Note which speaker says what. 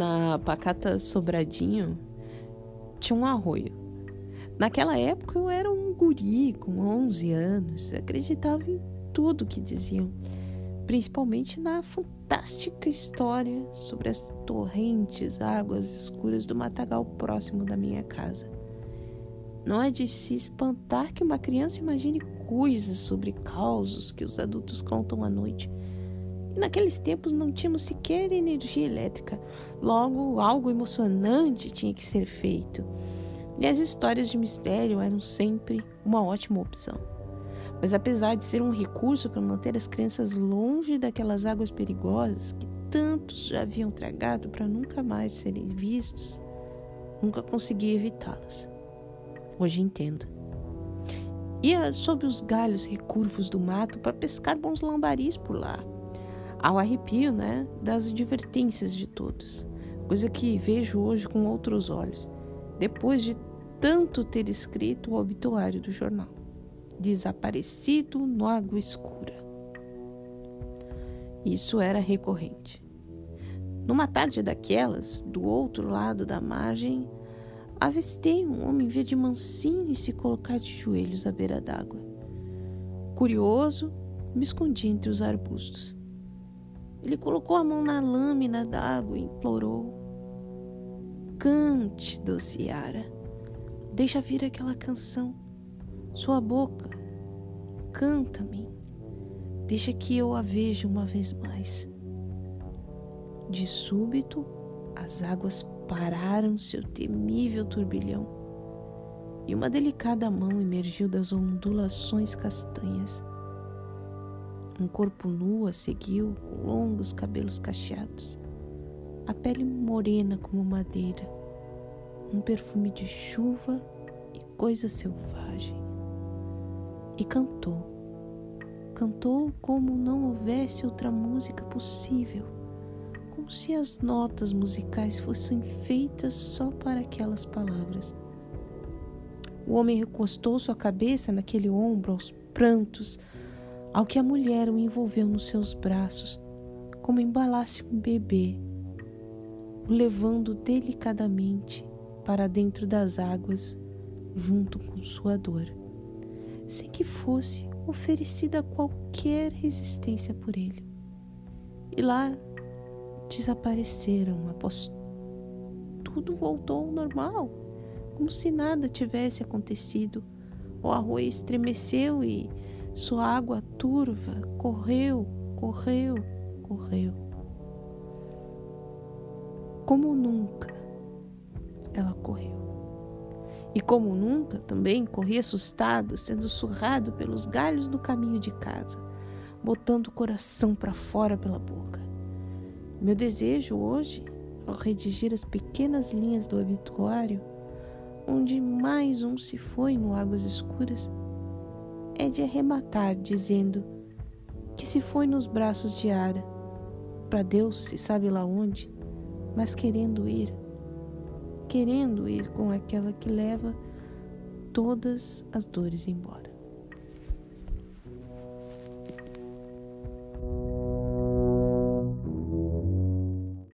Speaker 1: Na Pacata Sobradinho tinha um arroio. Naquela época eu era um guri com 11 anos, acreditava em tudo que diziam, principalmente na fantástica história sobre as torrentes águas escuras do matagal próximo da minha casa. Não é de se espantar que uma criança imagine coisas sobre causos que os adultos contam à noite. Naqueles tempos não tínhamos sequer energia elétrica, logo algo emocionante tinha que ser feito. E as histórias de mistério eram sempre uma ótima opção. Mas apesar de ser um recurso para manter as crianças longe daquelas águas perigosas que tantos já haviam tragado para nunca mais serem vistos, nunca consegui evitá-las. Hoje entendo. Ia sob os galhos recurvos do mato para pescar bons lambaris por lá. Ao arrepio, né, das advertências de todos. Coisa que vejo hoje com outros olhos, depois de tanto ter escrito o obituário do jornal. Desaparecido no água escura. Isso era recorrente. Numa tarde daquelas, do outro lado da margem, avistei um homem vir de mansinho e se colocar de joelhos à beira d'água. Curioso, me escondi entre os arbustos. Ele colocou a mão na lâmina d'água e implorou: Cante, doce Yara. Deixa vir aquela canção. Sua boca, canta-me. Deixa que eu a veja uma vez mais. De súbito, as águas pararam seu temível turbilhão e uma delicada mão emergiu das ondulações castanhas. Um corpo nu a seguiu com longos cabelos cacheados, a pele morena como madeira, um perfume de chuva e coisa selvagem. E cantou, cantou como não houvesse outra música possível como se as notas musicais fossem feitas só para aquelas palavras. O homem recostou sua cabeça naquele ombro aos prantos, ao que a mulher o envolveu nos seus braços, como embalasse um bebê, o levando delicadamente para dentro das águas, junto com sua dor, sem que fosse oferecida qualquer resistência por ele. E lá desapareceram após tudo voltou ao normal, como se nada tivesse acontecido. O arroio estremeceu e sua água turva correu, correu, correu. Como nunca ela correu. E como nunca também corri assustado, sendo surrado pelos galhos do caminho de casa, botando o coração para fora pela boca. Meu desejo hoje, ao redigir as pequenas linhas do obituário, onde mais um se foi no Águas Escuras, é de arrematar dizendo que se foi nos braços de Ara, para Deus se sabe lá onde, mas querendo ir, querendo ir com aquela que leva todas as dores embora.